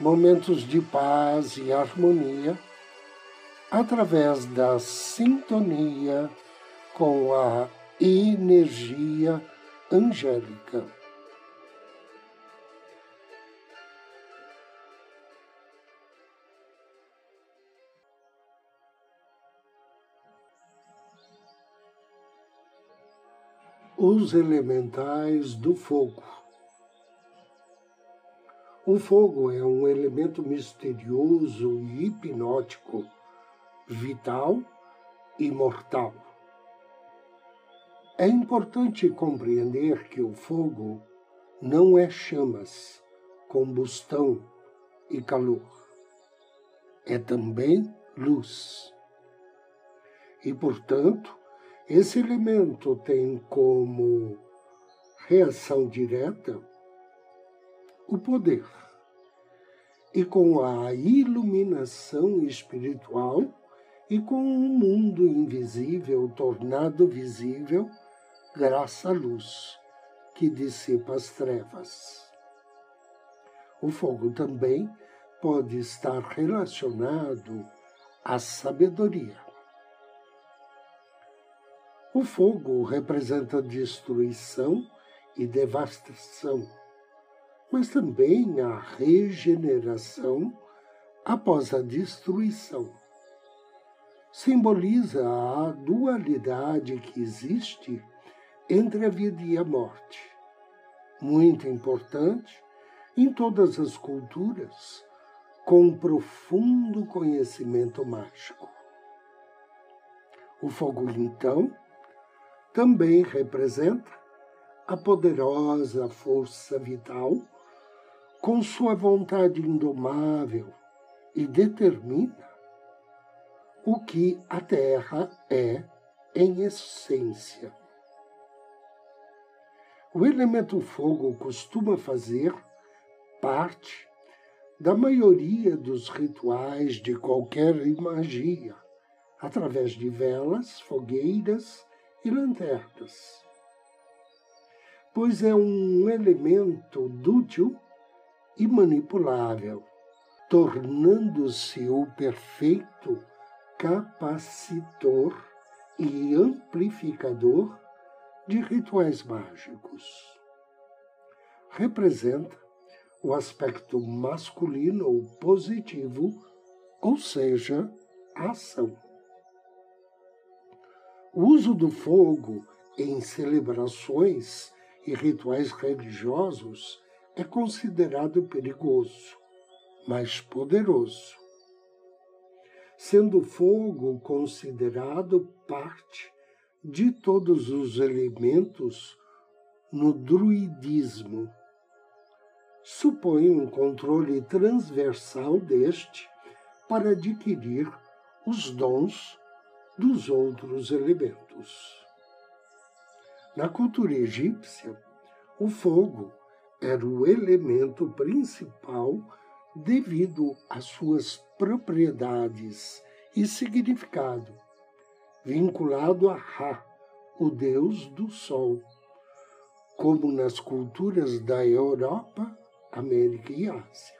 momentos de paz e harmonia através da sintonia com a energia angélica. Os elementais do fogo. O fogo é um elemento misterioso e hipnótico, vital e mortal. É importante compreender que o fogo não é chamas, combustão e calor. É também luz. E, portanto, esse elemento tem como reação direta o poder. E com a iluminação espiritual e com o um mundo invisível tornado visível, graças à luz que dissipa as trevas. O fogo também pode estar relacionado à sabedoria. O fogo representa destruição e devastação mas também a regeneração após a destruição. Simboliza a dualidade que existe entre a vida e a morte, muito importante em todas as culturas, com profundo conhecimento mágico. O fogo, então, também representa a poderosa força vital com sua vontade indomável e determina o que a Terra é em essência. O elemento fogo costuma fazer parte da maioria dos rituais de qualquer magia, através de velas, fogueiras e lanternas, pois é um elemento dútil e manipulável, tornando-se o perfeito capacitor e amplificador de rituais mágicos. Representa o aspecto masculino ou positivo, ou seja, a ação. O uso do fogo em celebrações e rituais religiosos é considerado perigoso, mas poderoso, sendo o fogo considerado parte de todos os elementos no druidismo. Supõe um controle transversal deste para adquirir os dons dos outros elementos. Na cultura egípcia, o fogo era o elemento principal devido às suas propriedades e significado, vinculado a Ra, o deus do sol, como nas culturas da Europa, América e Ásia.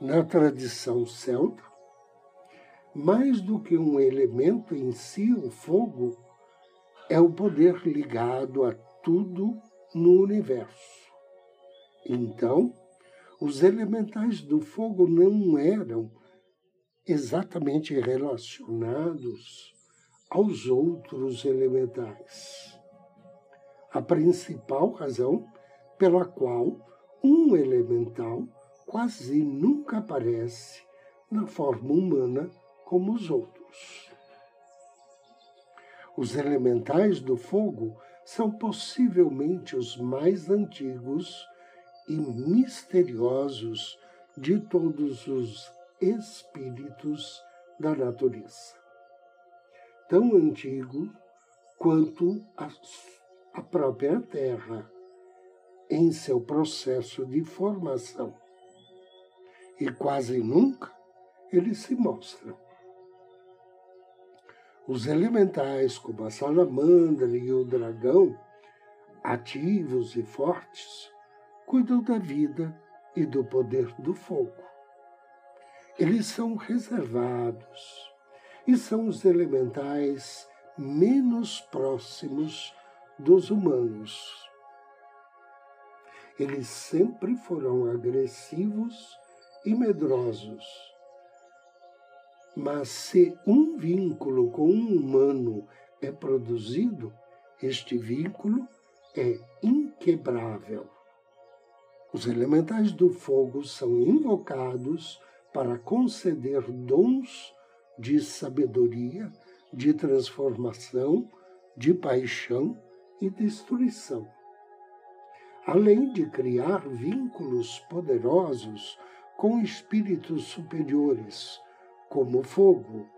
Na tradição celta, mais do que um elemento em si, o fogo é o poder ligado a tudo no universo. Então, os elementais do fogo não eram exatamente relacionados aos outros elementais. A principal razão pela qual um elemental quase nunca aparece na forma humana como os outros. Os elementais do fogo são possivelmente os mais antigos e misteriosos de todos os espíritos da natureza, tão antigo quanto a, a própria Terra em seu processo de formação. E quase nunca eles se mostram. Os elementais, como a salamandra e o dragão, ativos e fortes, cuidam da vida e do poder do fogo. Eles são reservados e são os elementais menos próximos dos humanos. Eles sempre foram agressivos e medrosos. Mas se um vínculo com um humano é produzido, este vínculo é inquebrável. Os elementais do fogo são invocados para conceder dons de sabedoria, de transformação, de paixão e destruição. Além de criar vínculos poderosos com espíritos superiores, como fogo,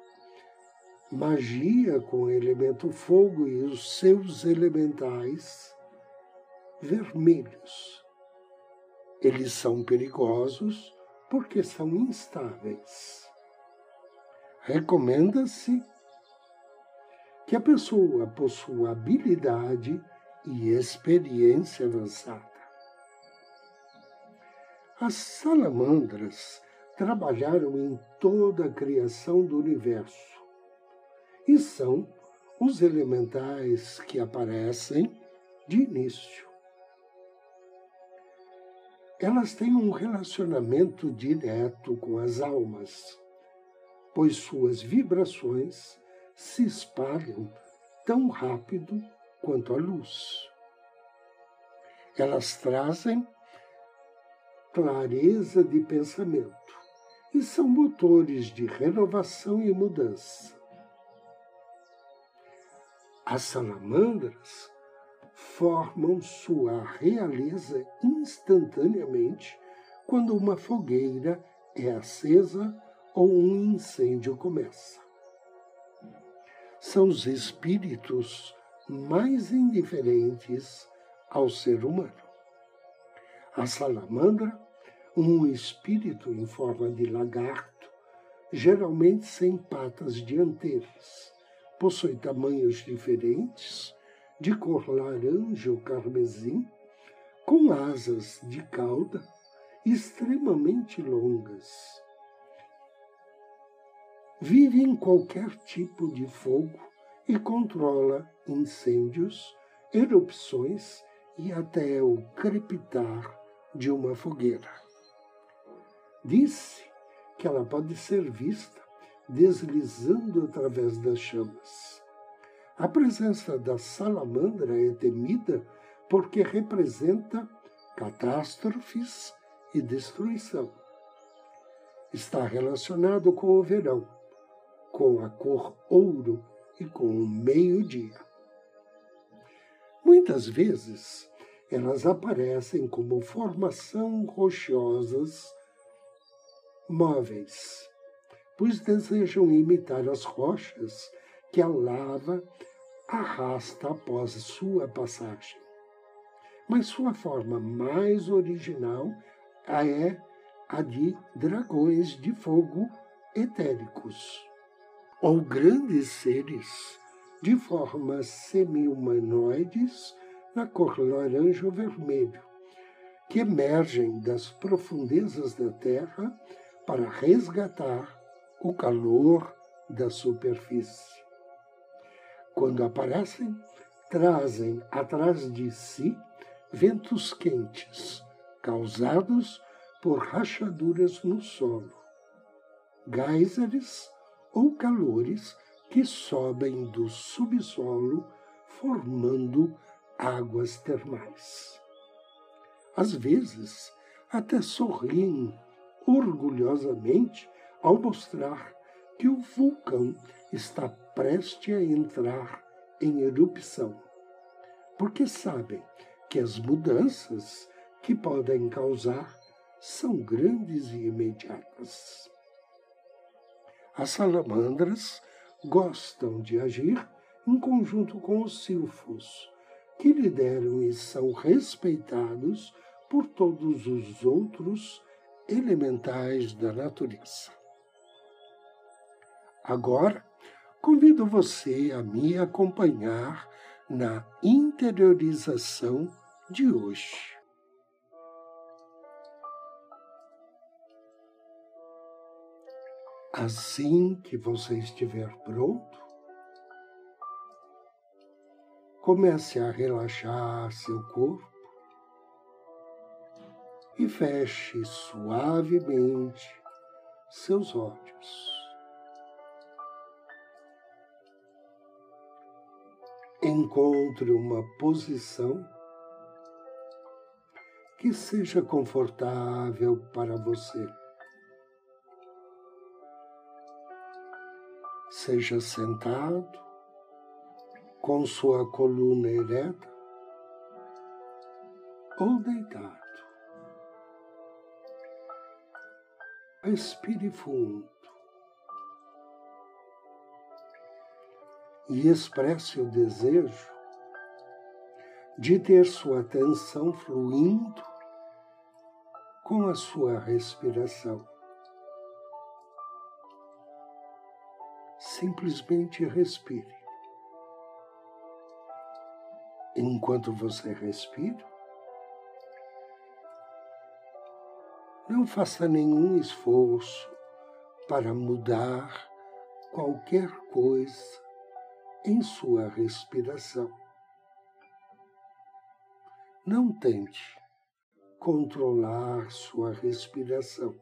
magia com o elemento fogo e os seus elementais vermelhos. Eles são perigosos porque são instáveis. Recomenda-se que a pessoa possua habilidade e experiência avançada. As salamandras trabalharam em toda a criação do universo e são os elementais que aparecem de início. Elas têm um relacionamento direto com as almas, pois suas vibrações se espalham tão rápido quanto a luz. Elas trazem clareza de pensamento e são motores de renovação e mudança. As salamandras formam sua realeza instantaneamente quando uma fogueira é acesa ou um incêndio começa. São os espíritos mais indiferentes ao ser humano. A salamandra, um espírito em forma de lagarto, geralmente sem patas dianteiras, possui tamanhos diferentes, de cor laranja ou carmesim, com asas de cauda extremamente longas. Vive em qualquer tipo de fogo e controla incêndios, erupções e até o crepitar de uma fogueira. Disse que ela pode ser vista deslizando através das chamas. A presença da salamandra é temida porque representa catástrofes e destruição. Está relacionado com o verão, com a cor ouro e com o meio-dia. Muitas vezes elas aparecem como formação rochosas móveis, pois desejam imitar as rochas que a lava arrasta após sua passagem. Mas sua forma mais original é a de dragões de fogo etéricos ou grandes seres de formas semi-humanoides na cor laranja ou vermelho, que emergem das profundezas da Terra para resgatar o calor da superfície. Quando aparecem, trazem atrás de si ventos quentes, causados por rachaduras no solo, geysers ou calores que sobem do subsolo, formando águas termais. Às vezes, até sorriem orgulhosamente ao mostrar que o vulcão está prestes a entrar em erupção, porque sabem que as mudanças que podem causar são grandes e imediatas. As salamandras gostam de agir em conjunto com os silfos, que lideram e são respeitados por todos os outros elementais da natureza. Agora, convido você a me acompanhar na interiorização de hoje. Assim que você estiver pronto, comece a relaxar seu corpo e feche suavemente seus olhos. Encontre uma posição que seja confortável para você. Seja sentado com sua coluna ereta ou deitado. Respire fundo e expresse o desejo de ter sua atenção fluindo com a sua respiração. Simplesmente respire. enquanto você respira, não faça nenhum esforço para mudar qualquer coisa em sua respiração. Não tente controlar sua respiração.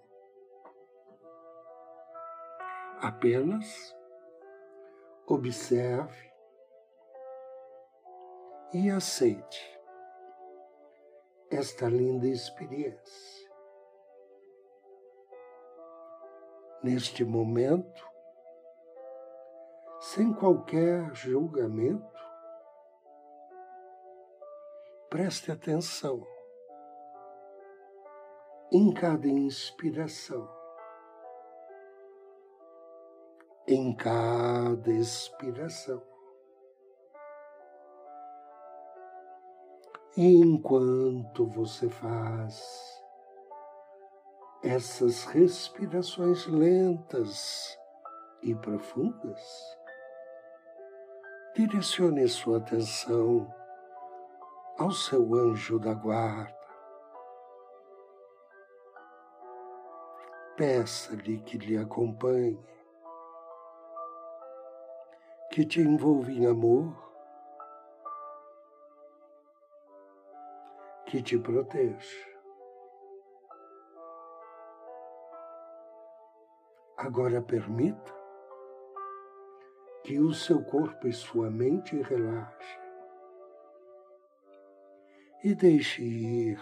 Apenas observe e aceite esta linda experiência. Neste momento, sem qualquer julgamento, preste atenção em cada inspiração, em cada expiração. E enquanto você faz essas respirações lentas e profundas, direcione sua atenção ao seu anjo da guarda. Peça-lhe que lhe acompanhe, que te envolva em amor que te protege. Agora permita que o seu corpo e sua mente relaxem e deixe ir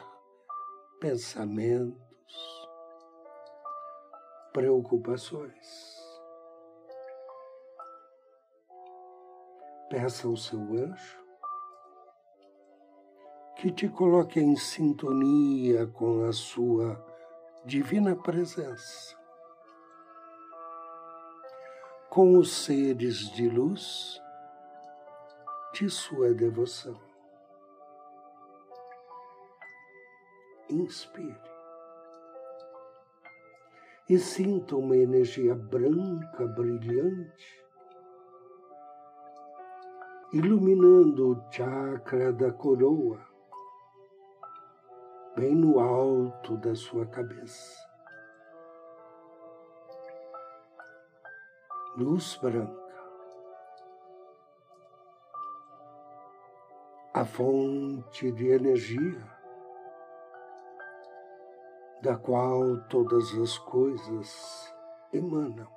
pensamentos, preocupações. Peça ao seu anjo que te coloque em sintonia com a sua divina presença, com os seres de luz de sua devoção. Inspire e sinta uma energia branca, brilhante, iluminando o chakra da coroa bem no alto da sua cabeça. Luz branca. A fonte de energia da qual todas as coisas emanam.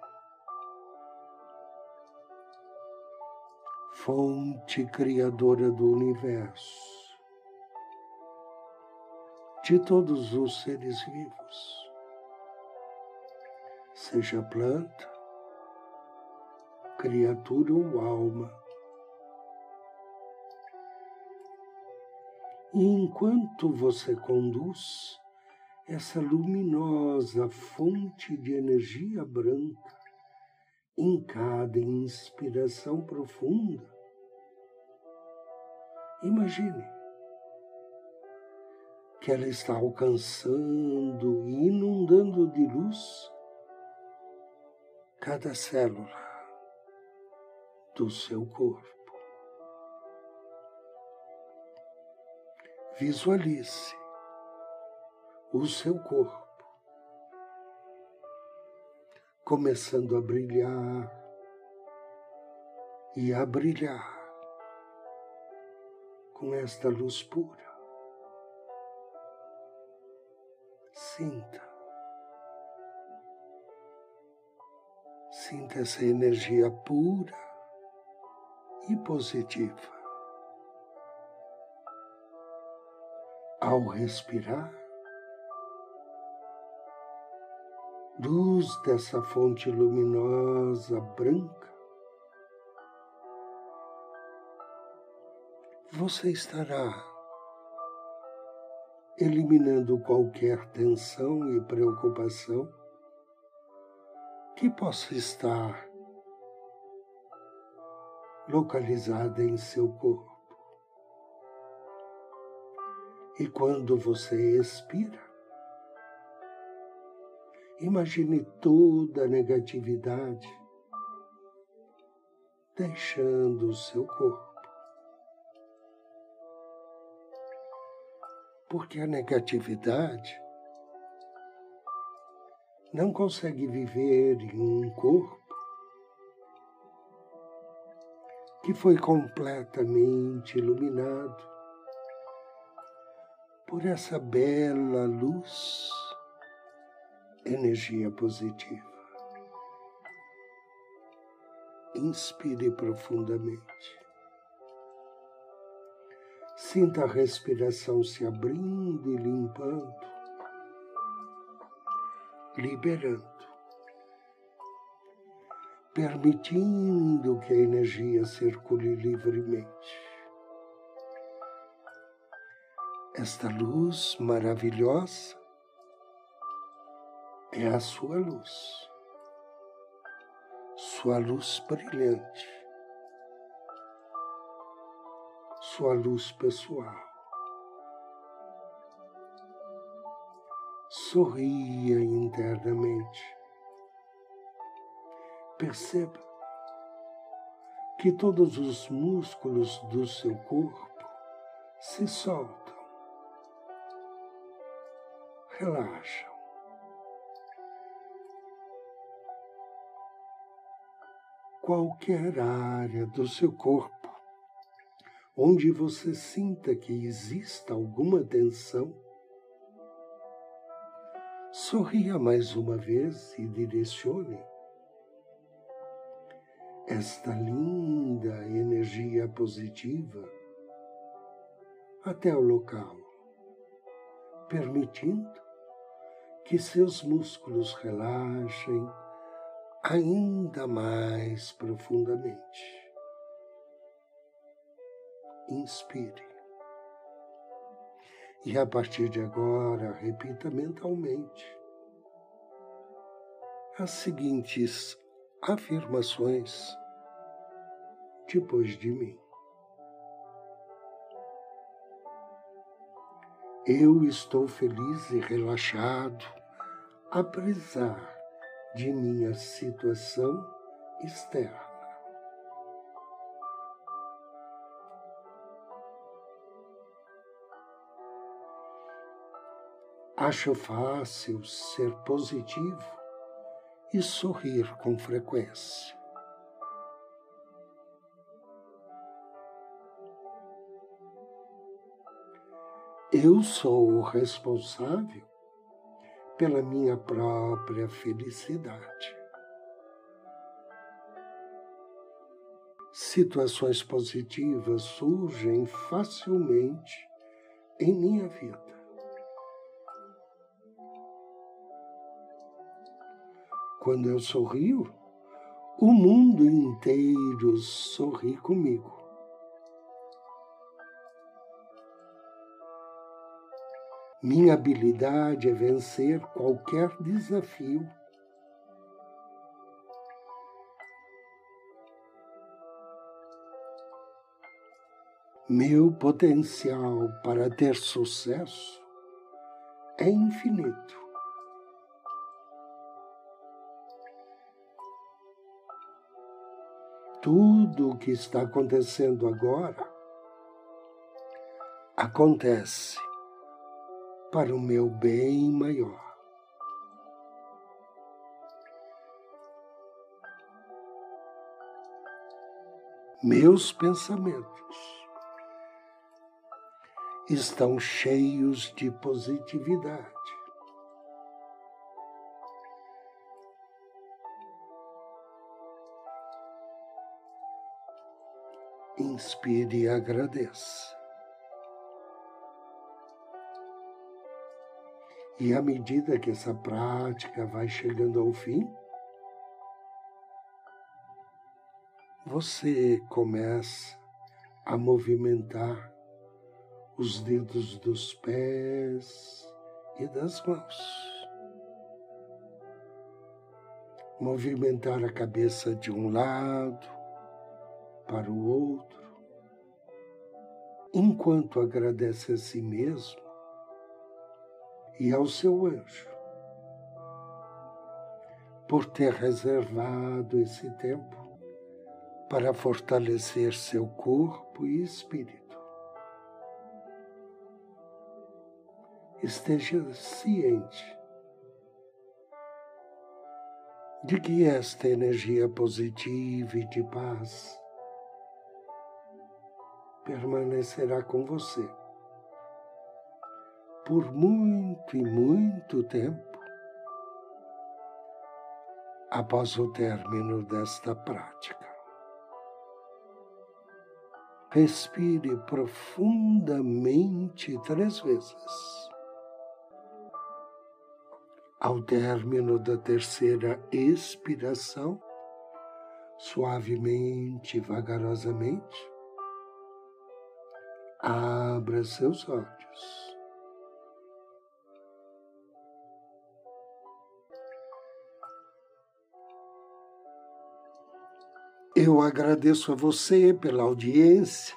Fonte criadora do universo de todos os seres vivos, seja planta, criatura ou alma. E enquanto você conduz essa luminosa fonte de energia branca em cada inspiração profunda. Imagine que ela está alcançando e inundando de luz cada célula do seu corpo. Visualize o seu corpo começando a brilhar e a brilhar com esta luz pura. Sinta. Sinta essa energia pura e positiva. Ao respirar, luz dessa fonte luminosa branca, você estará eliminando qualquer tensão e preocupação que possa estar localizada em seu corpo. E quando você expira, imagine toda a negatividade deixando o seu corpo. Porque a negatividade não consegue viver em um corpo que foi completamente iluminado por essa bela luz, energia positiva. Inspire profundamente. Sinta a respiração se abrindo e limpando, liberando, permitindo que a energia circule livremente. Esta luz maravilhosa é a sua luz, sua luz brilhante, sua luz pessoal. Sorria internamente. Perceba que todos os músculos do seu corpo se soltam relaxam. Qualquer área do seu corpo onde você sinta que exista alguma tensão, sorria mais uma vez e direcione esta linda energia positiva até o local, permitindo que seus músculos relaxem ainda mais profundamente. Inspire. E a partir de agora, repita mentalmente as seguintes afirmações depois de mim. Eu estou feliz e relaxado, apesar de minha situação externa. Acho fácil ser positivo e sorrir com frequência. Eu sou o responsável pela minha própria felicidade. Situações positivas surgem facilmente em minha vida. Quando eu sorrio, o mundo inteiro sorri comigo. Minha habilidade é vencer qualquer desafio. Meu potencial para ter sucesso é infinito. Tudo o que está acontecendo agora acontece para o meu bem maior. Meus pensamentos estão cheios de positividade. Inspire e agradeça. E à medida que essa prática vai chegando ao fim, você começa a movimentar os dedos dos pés e das mãos. Movimentar a cabeça de um lado para o outro, enquanto agradece a si mesmo e ao seu anjo por ter reservado esse tempo para fortalecer seu corpo e espírito. esteja ciente de que esta energia positiva e de paz permanecerá com você por muito e muito tempo após o término desta prática. Respire profundamente três vezes. Ao término da terceira expiração, suavemente, vagarosamente, abra seus olhos. Eu agradeço a você pela audiência,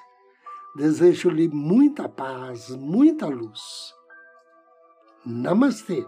desejo-lhe muita paz, muita luz. Namastê.